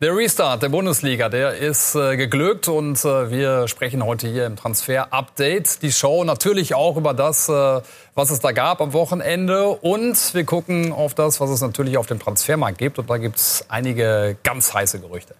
Der Restart der Bundesliga, der ist äh, geglückt und äh, wir sprechen heute hier im Transfer-Update. Die Show natürlich auch über das, äh, was es da gab am Wochenende und wir gucken auf das, was es natürlich auf dem Transfermarkt gibt und da gibt es einige ganz heiße Gerüchte.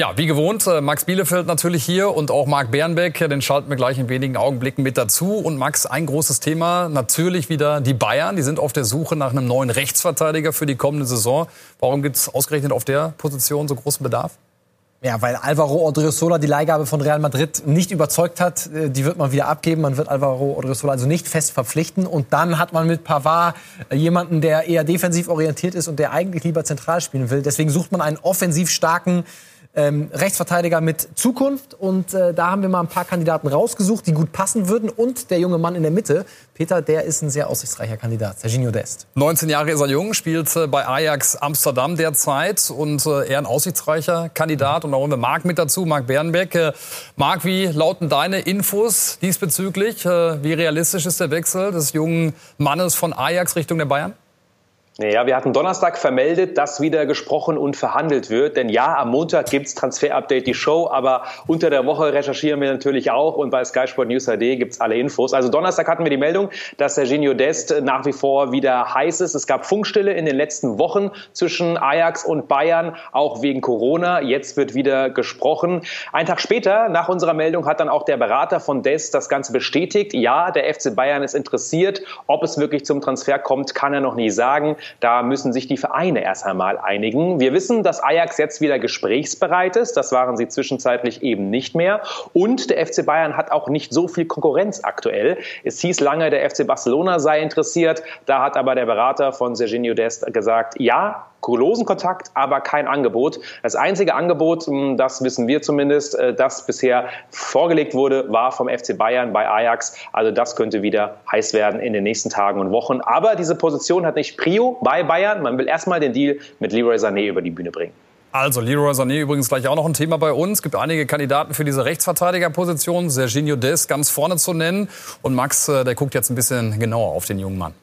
Ja, wie gewohnt, äh, Max Bielefeld natürlich hier und auch Marc Bernbeck, den schalten wir gleich in wenigen Augenblicken mit dazu. Und Max, ein großes Thema, natürlich wieder die Bayern. Die sind auf der Suche nach einem neuen Rechtsverteidiger für die kommende Saison. Warum gibt es ausgerechnet auf der Position so großen Bedarf? Ja, weil Alvaro Odriozola die Leihgabe von Real Madrid nicht überzeugt hat. Äh, die wird man wieder abgeben. Man wird Alvaro Odriozola also nicht fest verpflichten. Und dann hat man mit Pavard äh, jemanden, der eher defensiv orientiert ist und der eigentlich lieber zentral spielen will. Deswegen sucht man einen offensiv starken ähm, Rechtsverteidiger mit Zukunft. Und äh, da haben wir mal ein paar Kandidaten rausgesucht, die gut passen würden. Und der junge Mann in der Mitte, Peter, der ist ein sehr aussichtsreicher Kandidat, Serginho Dest. 19 Jahre ist er jung, spielt äh, bei Ajax Amsterdam derzeit und äh, eher ein aussichtsreicher Kandidat. Und da holen wir Marc mit dazu, Marc Bernbeck. Äh, Marc, wie lauten deine Infos diesbezüglich? Äh, wie realistisch ist der Wechsel des jungen Mannes von Ajax Richtung der Bayern? Ja, wir hatten Donnerstag vermeldet, dass wieder gesprochen und verhandelt wird. Denn ja, am Montag gibt's Transfer Update, die Show, aber unter der Woche recherchieren wir natürlich auch und bei Sky Sport News HD gibt's alle Infos. Also Donnerstag hatten wir die Meldung, dass Serginho Dest nach wie vor wieder heiß ist. Es gab Funkstille in den letzten Wochen zwischen Ajax und Bayern, auch wegen Corona. Jetzt wird wieder gesprochen. Ein Tag später, nach unserer Meldung, hat dann auch der Berater von Dest das Ganze bestätigt. Ja, der FC Bayern ist interessiert. Ob es wirklich zum Transfer kommt, kann er noch nie sagen. Da müssen sich die Vereine erst einmal einigen. Wir wissen, dass Ajax jetzt wieder gesprächsbereit ist. Das waren sie zwischenzeitlich eben nicht mehr. Und der FC Bayern hat auch nicht so viel Konkurrenz aktuell. Es hieß lange, der FC Barcelona sei interessiert. Da hat aber der Berater von Serginho Dest gesagt, ja, losen Kontakt, aber kein Angebot. Das einzige Angebot, hm, das wissen wir zumindest, äh, das bisher vorgelegt wurde, war vom FC Bayern bei Ajax. Also das könnte wieder heiß werden in den nächsten Tagen und Wochen. Aber diese Position hat nicht Prio bei Bayern. Man will erstmal den Deal mit Leroy Sané über die Bühne bringen. Also, Leroy Sané übrigens gleich auch noch ein Thema bei uns. Es gibt einige Kandidaten für diese Rechtsverteidigerposition. Serginho Des ganz vorne zu nennen. Und Max, äh, der guckt jetzt ein bisschen genauer auf den jungen Mann.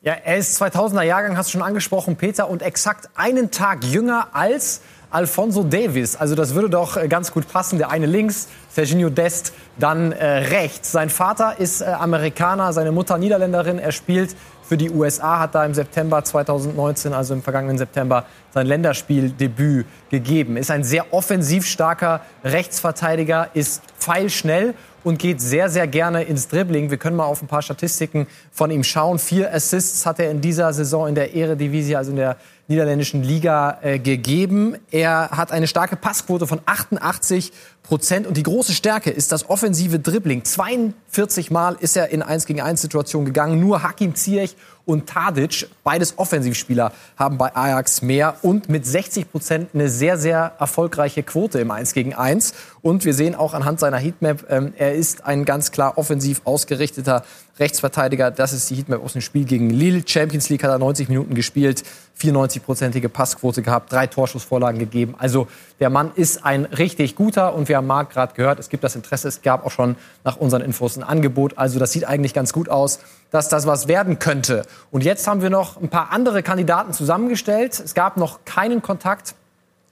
Ja, er ist 2000er Jahrgang, hast du schon angesprochen, Peter, und exakt einen Tag jünger als Alfonso Davis. Also das würde doch äh, ganz gut passen. Der eine links, Serginho Dest, dann äh, rechts. Sein Vater ist äh, Amerikaner, seine Mutter Niederländerin. Er spielt für die USA, hat da im September 2019, also im vergangenen September, sein Länderspieldebüt gegeben. Ist ein sehr offensiv starker Rechtsverteidiger, ist pfeilschnell und geht sehr, sehr gerne ins Dribbling. Wir können mal auf ein paar Statistiken von ihm schauen. Vier Assists hat er in dieser Saison in der Eredivisie, also in der niederländischen Liga, äh, gegeben. Er hat eine starke Passquote von 88 Prozent. Und die große Stärke ist das offensive Dribbling. 42 Mal ist er in 1 gegen 1 Situationen gegangen. Nur Hakim Ziyech und Tadic, beides Offensivspieler, haben bei Ajax mehr und mit 60 Prozent eine sehr, sehr erfolgreiche Quote im 1 gegen 1. Und wir sehen auch anhand seiner Heatmap, ähm, er ist ein ganz klar offensiv ausgerichteter Rechtsverteidiger. Das ist die Heatmap aus dem Spiel gegen Lille. Champions League hat er 90 Minuten gespielt, 94-prozentige Passquote gehabt, drei Torschussvorlagen gegeben. Also der Mann ist ein richtig guter und wir haben Marc gerade gehört, es gibt das Interesse, es gab auch schon nach unseren Infos ein Angebot. Also das sieht eigentlich ganz gut aus, dass das was werden könnte. Und jetzt haben wir noch ein paar andere Kandidaten zusammengestellt. Es gab noch keinen Kontakt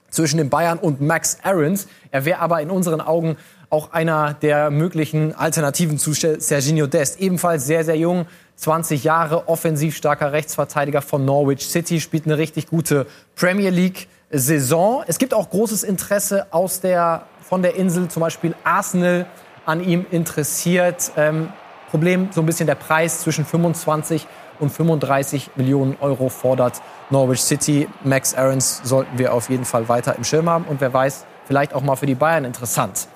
zwischen den Bayern und Max Aarons. Er wäre aber in unseren Augen auch einer der möglichen Alternativen zu Serginho Dest. Ebenfalls sehr, sehr jung, 20 Jahre, offensiv starker Rechtsverteidiger von Norwich City, spielt eine richtig gute Premier League Saison. Es gibt auch großes Interesse aus der, von der Insel, zum Beispiel Arsenal an ihm interessiert. Ähm, Problem so ein bisschen der Preis zwischen 25 und 35 Millionen Euro fordert Norwich City. Max Aarons sollten wir auf jeden Fall weiter im Schirm haben und wer weiß, vielleicht auch mal für die Bayern interessant.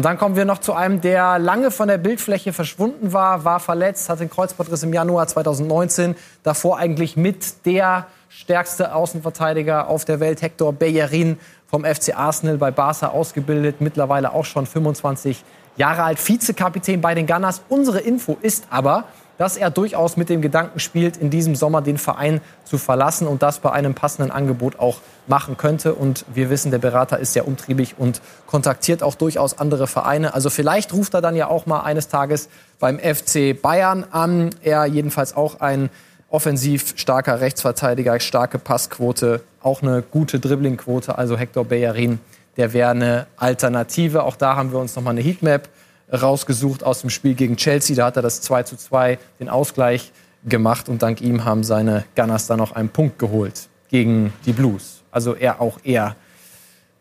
Und dann kommen wir noch zu einem, der lange von der Bildfläche verschwunden war, war verletzt, hatte einen Kreuzbandriss im Januar 2019, davor eigentlich mit der stärkste Außenverteidiger auf der Welt, Hector Bellerin vom FC Arsenal bei Barca ausgebildet, mittlerweile auch schon 25 Jahre alt, Vizekapitän bei den Gunners. Unsere Info ist aber, dass er durchaus mit dem Gedanken spielt, in diesem Sommer den Verein zu verlassen und das bei einem passenden Angebot auch machen könnte. Und wir wissen, der Berater ist sehr umtriebig und kontaktiert auch durchaus andere Vereine. Also vielleicht ruft er dann ja auch mal eines Tages beim FC Bayern an. Er jedenfalls auch ein offensiv starker Rechtsverteidiger, starke Passquote, auch eine gute Dribblingquote. Also Hector Bellerin, der wäre eine Alternative. Auch da haben wir uns nochmal eine Heatmap rausgesucht aus dem Spiel gegen Chelsea. Da hat er das 2 zu 2, den Ausgleich gemacht und dank ihm haben seine Gunners dann noch einen Punkt geholt gegen die Blues. Also er auch eher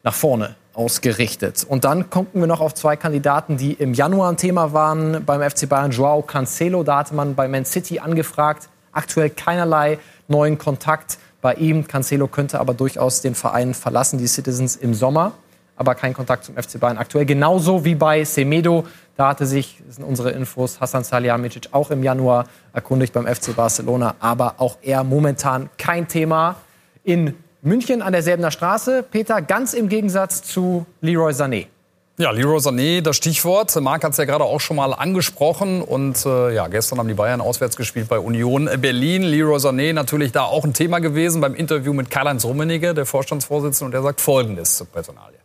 nach vorne ausgerichtet. Und dann gucken wir noch auf zwei Kandidaten, die im Januar ein Thema waren beim FC Bayern. Joao Cancelo, da hatte man bei Man City angefragt. Aktuell keinerlei neuen Kontakt bei ihm. Cancelo könnte aber durchaus den Verein verlassen, die Citizens im Sommer aber kein Kontakt zum FC Bayern aktuell. Genauso wie bei Semedo. Da hatte sich, das sind unsere Infos, Hassan Salihamidzic auch im Januar erkundigt beim FC Barcelona. Aber auch er momentan kein Thema. In München an derselben Straße, Peter, ganz im Gegensatz zu Leroy Sané. Ja, Leroy Sané, das Stichwort. Marc hat es ja gerade auch schon mal angesprochen. Und äh, ja, gestern haben die Bayern auswärts gespielt bei Union Berlin. Leroy Sané natürlich da auch ein Thema gewesen beim Interview mit Karl-Heinz Rummenigge, der Vorstandsvorsitzende. Und der sagt Folgendes zur Personalie.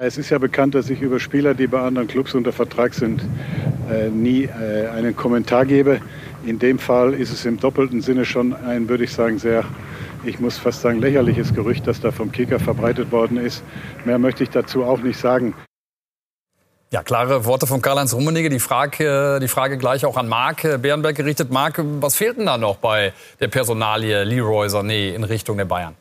Es ist ja bekannt, dass ich über Spieler, die bei anderen Clubs unter Vertrag sind, äh, nie äh, einen Kommentar gebe. In dem Fall ist es im doppelten Sinne schon ein, würde ich sagen, sehr, ich muss fast sagen, lächerliches Gerücht, das da vom Kicker verbreitet worden ist. Mehr möchte ich dazu auch nicht sagen. Ja, klare Worte von Karl-Heinz Rummenigge. Die Frage, die Frage gleich auch an Marc Bärenberg gerichtet. Marc, was fehlt denn da noch bei der Personalie Leroy Sané in Richtung der Bayern?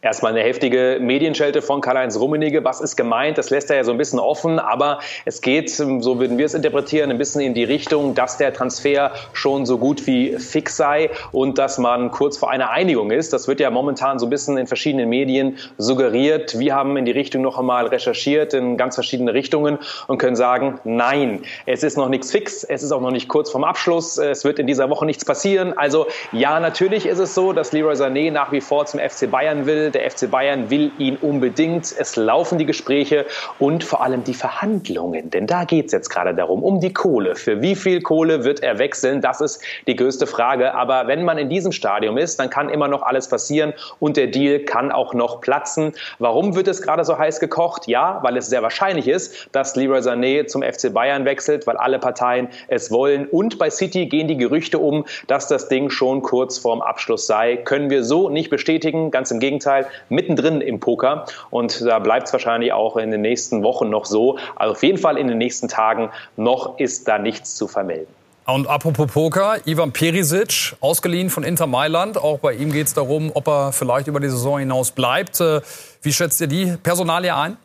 Erstmal eine heftige Medienschelte von Karl-Heinz Rummenigge. Was ist gemeint? Das lässt er ja so ein bisschen offen. Aber es geht, so würden wir es interpretieren, ein bisschen in die Richtung, dass der Transfer schon so gut wie fix sei und dass man kurz vor einer Einigung ist. Das wird ja momentan so ein bisschen in verschiedenen Medien suggeriert. Wir haben in die Richtung noch einmal recherchiert in ganz verschiedene Richtungen und können sagen, nein, es ist noch nichts fix. Es ist auch noch nicht kurz vorm Abschluss. Es wird in dieser Woche nichts passieren. Also ja, natürlich ist es so, dass Leroy Sané nach wie vor zum FC Bayern will. Der FC Bayern will ihn unbedingt. Es laufen die Gespräche und vor allem die Verhandlungen. Denn da geht es jetzt gerade darum, um die Kohle. Für wie viel Kohle wird er wechseln? Das ist die größte Frage. Aber wenn man in diesem Stadium ist, dann kann immer noch alles passieren und der Deal kann auch noch platzen. Warum wird es gerade so heiß gekocht? Ja, weil es sehr wahrscheinlich ist, dass Leroy Sané zum FC Bayern wechselt, weil alle Parteien es wollen. Und bei City gehen die Gerüchte um, dass das Ding schon kurz vorm Abschluss sei. Können wir so nicht bestätigen. Ganz im Gegenteil. Gegenteil, mittendrin im Poker. Und da bleibt es wahrscheinlich auch in den nächsten Wochen noch so. Also auf jeden Fall in den nächsten Tagen noch ist da nichts zu vermelden. Und apropos Poker, Ivan Perisic, ausgeliehen von Inter Mailand. Auch bei ihm geht es darum, ob er vielleicht über die Saison hinaus bleibt. Äh, wie schätzt ihr die Personalie ein?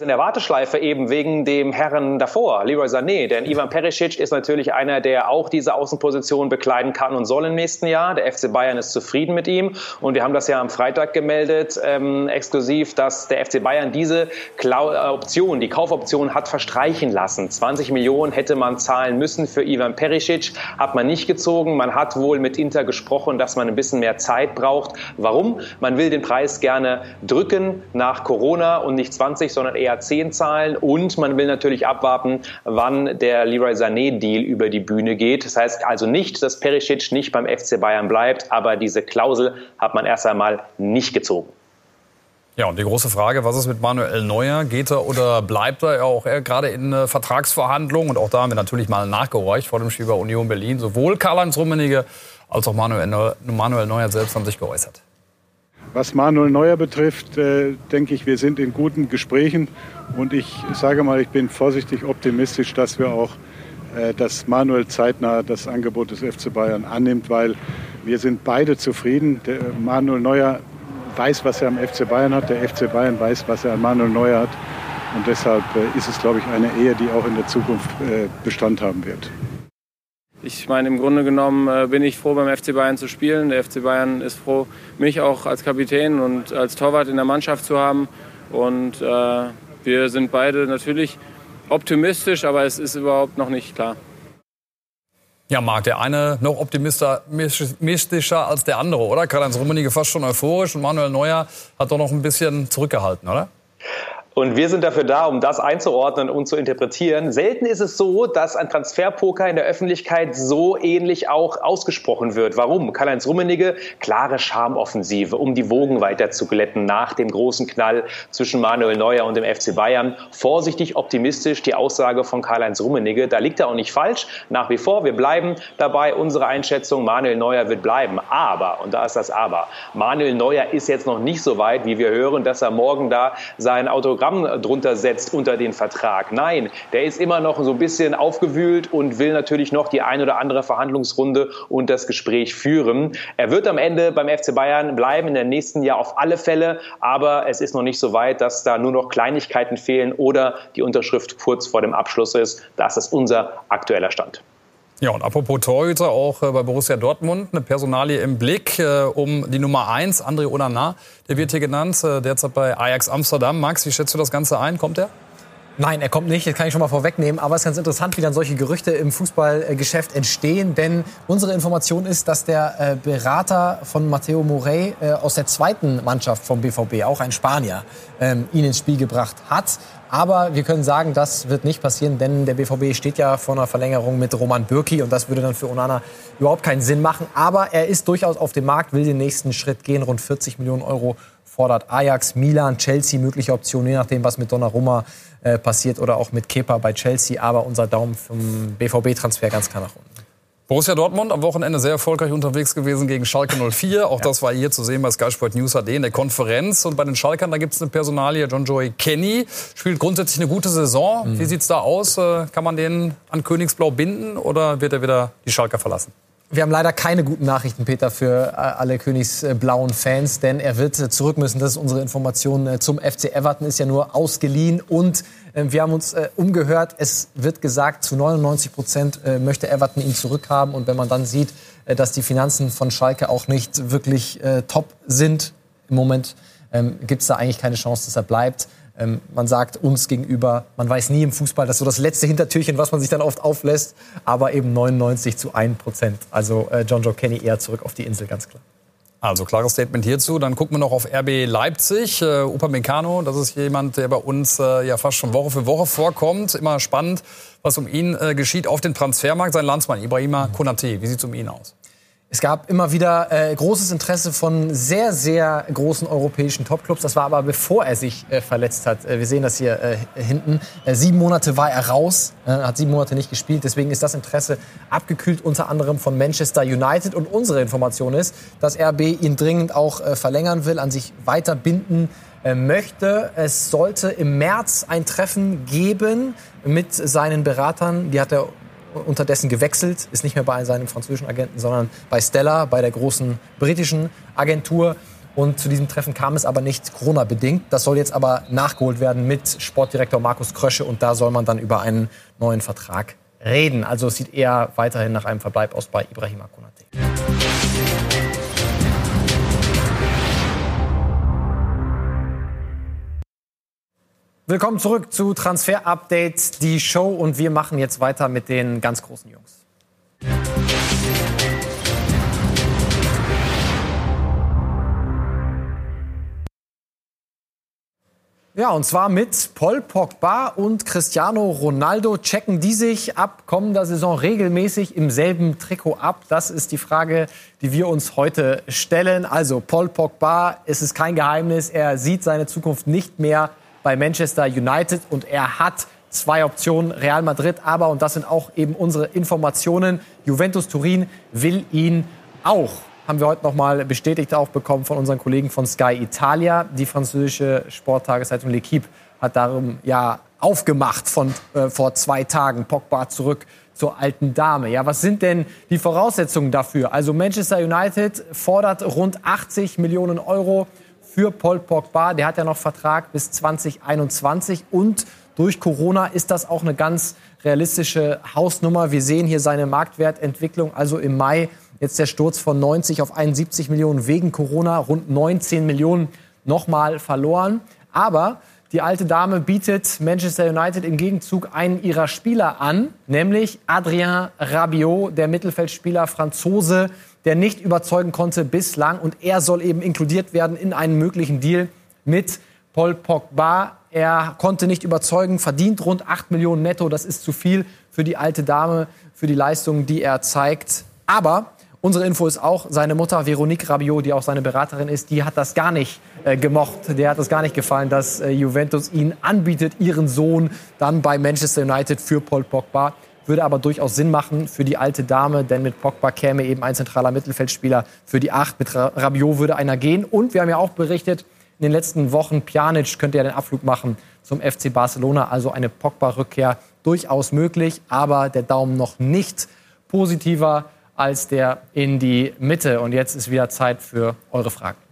In der Warteschleife eben wegen dem Herren davor, Leroy Sané. Denn Ivan Perisic ist natürlich einer, der auch diese Außenposition bekleiden kann und soll im nächsten Jahr. Der FC Bayern ist zufrieden mit ihm. Und wir haben das ja am Freitag gemeldet, ähm, exklusiv, dass der FC Bayern diese Klau äh, Option, die Kaufoption hat verstreichen lassen. 20 Millionen hätte man zahlen müssen für Ivan Perisic, hat man nicht gezogen. Man hat wohl mit Inter gesprochen, dass man ein bisschen mehr Zeit braucht. Warum? Man will den Preis gerne drücken nach Corona und nicht 20, sondern eher eher 10 zahlen und man will natürlich abwarten, wann der Leroy Sané-Deal über die Bühne geht. Das heißt also nicht, dass Perisic nicht beim FC Bayern bleibt, aber diese Klausel hat man erst einmal nicht gezogen. Ja, und die große Frage, was ist mit Manuel Neuer? Geht er oder bleibt er? Auch er gerade in äh, Vertragsverhandlungen. Und auch da haben wir natürlich mal nachgehorcht vor dem Spiel bei Union Berlin. Sowohl Karl-Heinz Rummenigge als auch Manuel Neuer selbst haben sich geäußert. Was Manuel Neuer betrifft, äh, denke ich, wir sind in guten Gesprächen und ich sage mal, ich bin vorsichtig optimistisch, dass wir auch, äh, dass Manuel zeitnah das Angebot des FC Bayern annimmt, weil wir sind beide zufrieden. Der Manuel Neuer weiß, was er am FC Bayern hat, der FC Bayern weiß, was er an Manuel Neuer hat und deshalb äh, ist es, glaube ich, eine Ehe, die auch in der Zukunft äh, Bestand haben wird. Ich meine, im Grunde genommen äh, bin ich froh, beim FC Bayern zu spielen. Der FC Bayern ist froh, mich auch als Kapitän und als Torwart in der Mannschaft zu haben. Und äh, wir sind beide natürlich optimistisch, aber es ist überhaupt noch nicht klar. Ja, Marc, der eine noch optimistischer als der andere, oder? Karl-Heinz Rummenigge fast schon euphorisch und Manuel Neuer hat doch noch ein bisschen zurückgehalten, oder? Und wir sind dafür da, um das einzuordnen und zu interpretieren. Selten ist es so, dass ein Transferpoker in der Öffentlichkeit so ähnlich auch ausgesprochen wird. Warum? Karl-Heinz Rummenigge, klare Charmoffensive, um die Wogen weiter zu glätten nach dem großen Knall zwischen Manuel Neuer und dem FC Bayern. Vorsichtig optimistisch die Aussage von Karl-Heinz Rummenigge. Da liegt er auch nicht falsch. Nach wie vor, wir bleiben dabei. Unsere Einschätzung, Manuel Neuer wird bleiben. Aber, und da ist das Aber, Manuel Neuer ist jetzt noch nicht so weit, wie wir hören, dass er morgen da sein Autogramm Programm drunter setzt unter den Vertrag. Nein, der ist immer noch so ein bisschen aufgewühlt und will natürlich noch die ein oder andere Verhandlungsrunde und das Gespräch führen. Er wird am Ende beim FC Bayern bleiben in der nächsten Jahr auf alle Fälle, aber es ist noch nicht so weit, dass da nur noch Kleinigkeiten fehlen oder die Unterschrift kurz vor dem Abschluss ist. Das ist unser aktueller Stand. Ja, und apropos Torhüter, auch äh, bei Borussia Dortmund eine Personalie im Blick äh, um die Nummer 1, André Onana. Der wird hier genannt, äh, derzeit bei Ajax Amsterdam. Max, wie schätzt du das Ganze ein? Kommt er? Nein, er kommt nicht, das kann ich schon mal vorwegnehmen. Aber es ist ganz interessant, wie dann solche Gerüchte im Fußballgeschäft entstehen. Denn unsere Information ist, dass der äh, Berater von Matteo Morey äh, aus der zweiten Mannschaft vom BVB, auch ein Spanier, ähm, ihn ins Spiel gebracht hat. Aber wir können sagen, das wird nicht passieren, denn der BVB steht ja vor einer Verlängerung mit Roman Bürki und das würde dann für Onana überhaupt keinen Sinn machen. Aber er ist durchaus auf dem Markt, will den nächsten Schritt gehen, rund 40 Millionen Euro fordert Ajax, Milan, Chelsea mögliche Optionen, je nachdem, was mit Donnarumma äh, passiert oder auch mit Kepa bei Chelsea. Aber unser Daumen vom BVB-Transfer ganz klar nach unten. Borussia Dortmund am Wochenende sehr erfolgreich unterwegs gewesen gegen Schalke 04. Auch ja. das war hier zu sehen bei Sky Sport News AD in der Konferenz. Und bei den Schalkern, da gibt es eine Personalie. John Joey Kenny spielt grundsätzlich eine gute Saison. Mhm. Wie sieht's da aus? Äh, kann man den an Königsblau binden oder wird er wieder die Schalker verlassen? Wir haben leider keine guten Nachrichten, Peter, für äh, alle königsblauen Fans, denn er wird äh, zurück müssen. Das ist unsere Information äh, zum FC Everton, ist ja nur ausgeliehen und wir haben uns umgehört. Es wird gesagt, zu 99 Prozent möchte Everton ihn zurückhaben und wenn man dann sieht, dass die Finanzen von Schalke auch nicht wirklich top sind im Moment, ähm, gibt es da eigentlich keine Chance, dass er bleibt. Ähm, man sagt uns gegenüber, man weiß nie im Fußball, das ist so das letzte Hintertürchen, was man sich dann oft auflässt, aber eben 99 zu 1 Prozent. Also äh, John Joe Kenny eher zurück auf die Insel, ganz klar. Also klares Statement hierzu. Dann gucken wir noch auf RB Leipzig. Äh, Upamecano, das ist jemand, der bei uns äh, ja fast schon Woche für Woche vorkommt. Immer spannend, was um ihn äh, geschieht auf dem Transfermarkt. Sein Landsmann Ibrahima Konate, wie sieht es um ihn aus? Es gab immer wieder äh, großes Interesse von sehr, sehr großen europäischen Topclubs. Das war aber bevor er sich äh, verletzt hat. Äh, wir sehen das hier äh, hinten. Äh, sieben Monate war er raus, äh, hat sieben Monate nicht gespielt. Deswegen ist das Interesse abgekühlt, unter anderem von Manchester United. Und unsere Information ist, dass RB ihn dringend auch verlängern will, an sich weiter binden möchte. Es sollte im März ein Treffen geben mit seinen Beratern. Die hat er unterdessen gewechselt, ist nicht mehr bei seinem französischen Agenten, sondern bei Stella, bei der großen britischen Agentur. Und zu diesem Treffen kam es aber nicht Corona-bedingt. Das soll jetzt aber nachgeholt werden mit Sportdirektor Markus Krösche und da soll man dann über einen neuen Vertrag reden. Also es sieht eher weiterhin nach einem Verbleib aus bei Ibrahima Konate. Willkommen zurück zu Transfer Update, die Show. Und wir machen jetzt weiter mit den ganz großen Jungs. Ja, und zwar mit Paul Pogba und Cristiano Ronaldo checken die sich ab kommender Saison regelmäßig im selben Trikot ab. Das ist die Frage, die wir uns heute stellen. Also Paul Pogba, es ist kein Geheimnis, er sieht seine Zukunft nicht mehr bei Manchester United und er hat zwei Optionen, Real Madrid, aber, und das sind auch eben unsere Informationen, Juventus Turin will ihn auch. Haben wir heute noch mal bestätigt auch bekommen von unseren Kollegen von Sky Italia. Die französische Sporttageszeitung L'Equipe hat darum ja aufgemacht von äh, vor zwei Tagen. Pogba zurück zur alten Dame. Ja, was sind denn die Voraussetzungen dafür? Also Manchester United fordert rund 80 Millionen Euro für Paul Pogba. Der hat ja noch Vertrag bis 2021 und durch Corona ist das auch eine ganz realistische Hausnummer. Wir sehen hier seine Marktwertentwicklung. Also im Mai jetzt der Sturz von 90 auf 71 Millionen wegen Corona, rund 19 Millionen nochmal verloren. Aber die alte Dame bietet Manchester United im Gegenzug einen ihrer Spieler an, nämlich Adrien Rabiot, der Mittelfeldspieler Franzose, der nicht überzeugen konnte bislang. Und er soll eben inkludiert werden in einen möglichen Deal mit Paul Pogba. Er konnte nicht überzeugen, verdient rund 8 Millionen netto. Das ist zu viel für die alte Dame, für die Leistungen, die er zeigt. Aber unsere Info ist auch, seine Mutter Veronique Rabiot, die auch seine Beraterin ist, die hat das gar nicht äh, gemocht. Der hat das gar nicht gefallen, dass äh, Juventus ihn anbietet, ihren Sohn dann bei Manchester United für Paul Pogba. Würde aber durchaus Sinn machen für die alte Dame, denn mit Pogba käme eben ein zentraler Mittelfeldspieler für die Acht. Mit Rabiot würde einer gehen. Und wir haben ja auch berichtet, in den letzten Wochen, Pjanic könnte ja den Abflug machen zum FC Barcelona. Also eine Pogba-Rückkehr durchaus möglich, aber der Daumen noch nicht positiver als der in die Mitte. Und jetzt ist wieder Zeit für eure Fragen.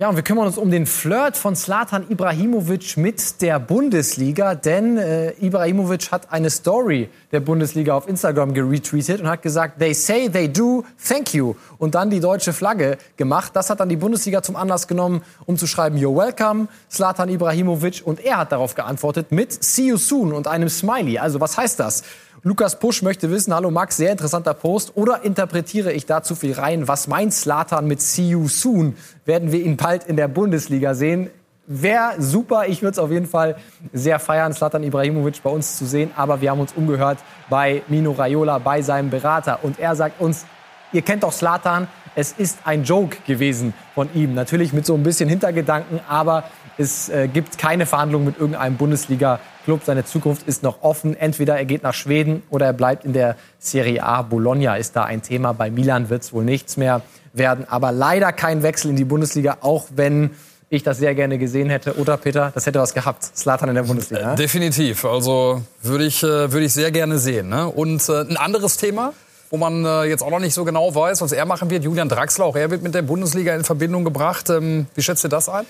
Ja, und wir kümmern uns um den Flirt von Slatan Ibrahimovic mit der Bundesliga, denn äh, Ibrahimovic hat eine Story der Bundesliga auf Instagram geretweetet und hat gesagt, they say they do, thank you. Und dann die deutsche Flagge gemacht. Das hat dann die Bundesliga zum Anlass genommen, um zu schreiben, you're welcome, Slatan Ibrahimovic. Und er hat darauf geantwortet mit see you soon und einem Smiley. Also was heißt das? Lukas Pusch möchte wissen, hallo Max, sehr interessanter Post. Oder interpretiere ich da zu viel rein? Was meint Slatan mit See you soon? Werden wir ihn bald in der Bundesliga sehen? Wäre super. Ich würde es auf jeden Fall sehr feiern, Slatan Ibrahimovic bei uns zu sehen. Aber wir haben uns umgehört bei Mino Raiola, bei seinem Berater. Und er sagt uns, ihr kennt doch Slatan, es ist ein Joke gewesen von ihm. Natürlich mit so ein bisschen Hintergedanken, aber es äh, gibt keine Verhandlungen mit irgendeinem Bundesliga-Club. Seine Zukunft ist noch offen. Entweder er geht nach Schweden oder er bleibt in der Serie A. Bologna ist da ein Thema. Bei Milan wird es wohl nichts mehr werden. Aber leider kein Wechsel in die Bundesliga, auch wenn ich das sehr gerne gesehen hätte. Oder Peter, das hätte was gehabt. Slatan in der Bundesliga. Ne? Definitiv. Also würde ich, äh, würde ich sehr gerne sehen. Ne? Und äh, ein anderes Thema, wo man äh, jetzt auch noch nicht so genau weiß, was er machen wird. Julian Draxler, auch er wird mit der Bundesliga in Verbindung gebracht. Ähm, wie schätzt ihr das ein?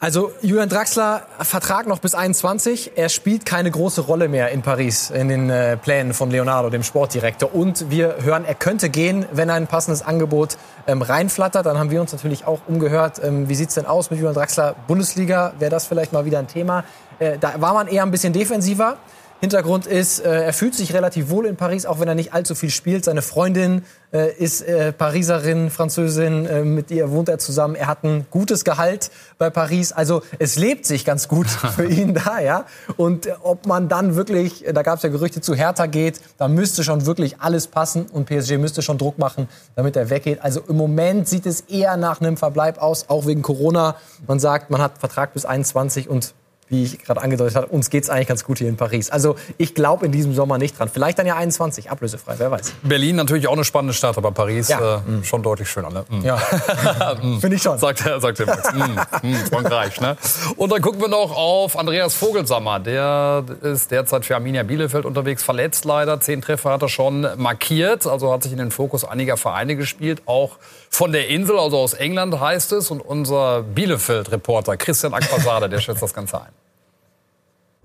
Also Julian Draxler, Vertrag noch bis 21. Er spielt keine große Rolle mehr in Paris in den äh, Plänen von Leonardo, dem Sportdirektor. Und wir hören, er könnte gehen, wenn ein passendes Angebot ähm, reinflattert. Dann haben wir uns natürlich auch umgehört, ähm, wie sieht's denn aus mit Julian Draxler? Bundesliga, wäre das vielleicht mal wieder ein Thema? Äh, da war man eher ein bisschen defensiver. Hintergrund ist, äh, er fühlt sich relativ wohl in Paris, auch wenn er nicht allzu viel spielt. Seine Freundin äh, ist äh, Pariserin, Französin, äh, mit ihr wohnt er zusammen. Er hat ein gutes Gehalt bei Paris. Also es lebt sich ganz gut für ihn da, ja. Und äh, ob man dann wirklich, da gab es ja Gerüchte zu Hertha geht, da müsste schon wirklich alles passen und PSG müsste schon Druck machen, damit er weggeht. Also im Moment sieht es eher nach einem Verbleib aus, auch wegen Corona. Man sagt, man hat Vertrag bis 21 und wie ich gerade angedeutet habe, uns geht es eigentlich ganz gut hier in Paris. Also ich glaube in diesem Sommer nicht dran. Vielleicht dann ja 21, ablösefrei, wer weiß. Berlin natürlich auch eine spannende Stadt, aber Paris ja. äh, mhm. schon deutlich schöner. Ne? Mhm. Ja, finde ich schon. Sagt, sagt der Max. mhm. mhm Frankreich. Ne? Und dann gucken wir noch auf Andreas Vogelsammer. Der ist derzeit für Arminia Bielefeld unterwegs, verletzt leider. Zehn Treffer hat er schon markiert, also hat sich in den Fokus einiger Vereine gespielt, auch von der Insel, also aus England heißt es. Und unser Bielefeld-Reporter Christian Aquasade, der schätzt das Ganze ein.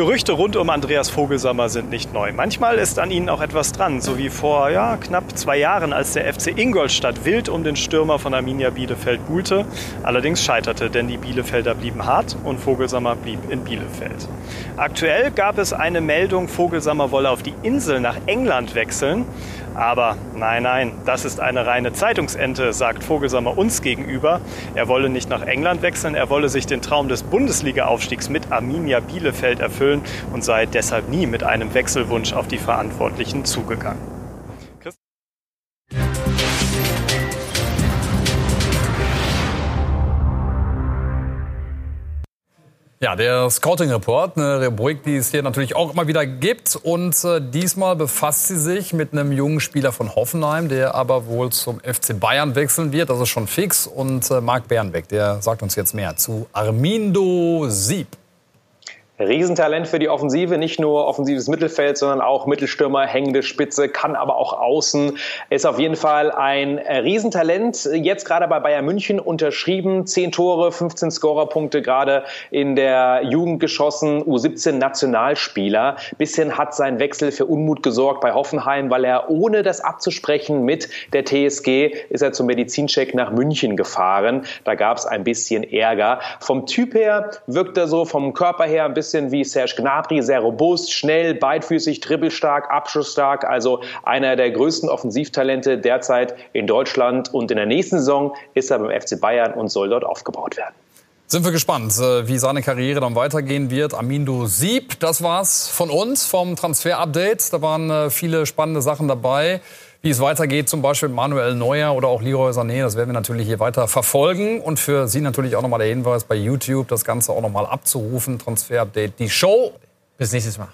Gerüchte rund um Andreas Vogelsammer sind nicht neu. Manchmal ist an ihnen auch etwas dran, so wie vor ja, knapp zwei Jahren, als der FC Ingolstadt wild um den Stürmer von Arminia Bielefeld buhlte, allerdings scheiterte, denn die Bielefelder blieben hart und Vogelsammer blieb in Bielefeld. Aktuell gab es eine Meldung, Vogelsammer wolle auf die Insel nach England wechseln. Aber nein, nein, das ist eine reine Zeitungsente, sagt Vogelsammer uns gegenüber. Er wolle nicht nach England wechseln, er wolle sich den Traum des Bundesliga-Aufstiegs mit Arminia Bielefeld erfüllen und sei deshalb nie mit einem Wechselwunsch auf die Verantwortlichen zugegangen. Ja, der Scouting Report, eine Rubrik, die es hier natürlich auch immer wieder gibt. Und äh, diesmal befasst sie sich mit einem jungen Spieler von Hoffenheim, der aber wohl zum FC Bayern wechseln wird. Das ist schon fix. Und äh, Marc Bernbeck, der sagt uns jetzt mehr zu Armindo Sieb. Riesentalent für die Offensive, nicht nur offensives Mittelfeld, sondern auch Mittelstürmer, hängende Spitze, kann aber auch außen. Ist auf jeden Fall ein Riesentalent. Jetzt gerade bei Bayern München unterschrieben, 10 Tore, 15 Scorerpunkte gerade in der Jugend geschossen, U17 Nationalspieler. Bisschen hat sein Wechsel für Unmut gesorgt bei Hoffenheim, weil er ohne das abzusprechen mit der TSG ist er zum Medizincheck nach München gefahren. Da gab es ein bisschen Ärger. Vom Typ her wirkt er so, vom Körper her ein bisschen bisschen wie Serge Gnabry, sehr robust, schnell, beidfüßig, dribbelstark, abschussstark. Also einer der größten Offensivtalente derzeit in Deutschland. Und in der nächsten Saison ist er beim FC Bayern und soll dort aufgebaut werden. Sind wir gespannt, äh, wie seine Karriere dann weitergehen wird. Amindo Sieb, das war's von uns vom Transfer-Update. Da waren äh, viele spannende Sachen dabei. Wie es weitergeht, zum Beispiel Manuel Neuer oder auch Leroy Sané, das werden wir natürlich hier weiter verfolgen. Und für Sie natürlich auch nochmal der Hinweis bei YouTube, das Ganze auch nochmal abzurufen. Transfer-Update, die Show. Bis nächstes Mal.